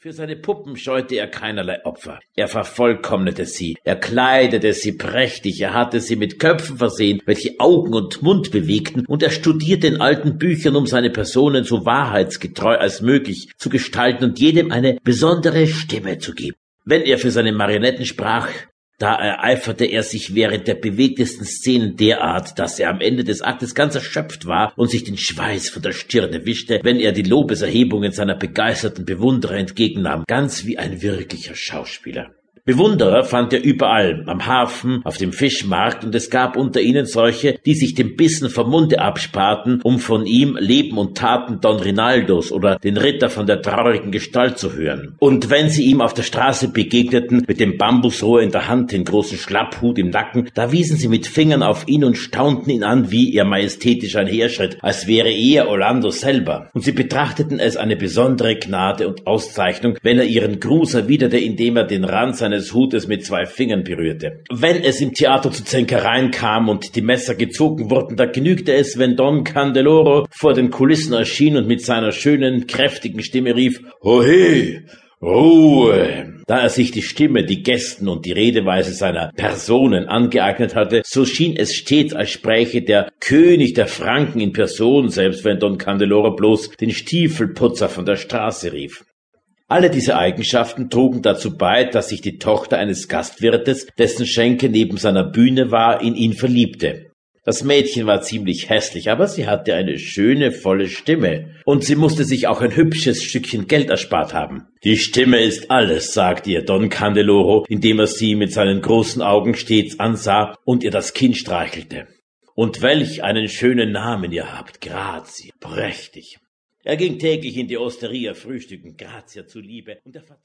Für seine Puppen scheute er keinerlei Opfer. Er vervollkommnete sie, er kleidete sie prächtig, er hatte sie mit Köpfen versehen, welche Augen und Mund bewegten, und er studierte in alten Büchern, um seine Personen so wahrheitsgetreu als möglich zu gestalten und jedem eine besondere Stimme zu geben. Wenn er für seine Marionetten sprach, da ereiferte er sich während der bewegtesten Szenen derart, dass er am Ende des Aktes ganz erschöpft war und sich den Schweiß von der Stirne wischte, wenn er die Lobeserhebungen seiner begeisterten Bewunderer entgegennahm, ganz wie ein wirklicher Schauspieler. Bewunderer fand er überall, am Hafen, auf dem Fischmarkt, und es gab unter ihnen solche, die sich den Bissen vom Munde absparten, um von ihm Leben und Taten Don Rinaldos oder den Ritter von der traurigen Gestalt zu hören. Und wenn sie ihm auf der Straße begegneten, mit dem Bambusrohr in der Hand, den großen Schlapphut im Nacken, da wiesen sie mit Fingern auf ihn und staunten ihn an, wie er majestätisch einherschritt, als wäre er Orlando selber. Und sie betrachteten es eine besondere Gnade und Auszeichnung, wenn er ihren Gruß erwiderte, indem er den Rand seines seines Hutes mit zwei Fingern berührte. Wenn es im Theater zu Zänkereien kam und die Messer gezogen wurden, da genügte es, wenn Don Candeloro vor den Kulissen erschien und mit seiner schönen, kräftigen Stimme rief, Hohe! Ruhe! Da er sich die Stimme, die Gesten und die Redeweise seiner Personen angeeignet hatte, so schien es stets, als spräche der König der Franken in Person, selbst wenn Don Candeloro bloß den Stiefelputzer von der Straße rief. Alle diese Eigenschaften trugen dazu bei, dass sich die Tochter eines Gastwirtes, dessen Schenke neben seiner Bühne war, in ihn verliebte. Das Mädchen war ziemlich hässlich, aber sie hatte eine schöne, volle Stimme, und sie musste sich auch ein hübsches Stückchen Geld erspart haben. Die Stimme ist alles, sagte ihr Don Candeloro, indem er sie mit seinen großen Augen stets ansah und ihr das Kinn streichelte. Und welch einen schönen Namen ihr habt, Grazie, prächtig. Er ging täglich in die Osteria frühstücken, Grazia zuliebe, und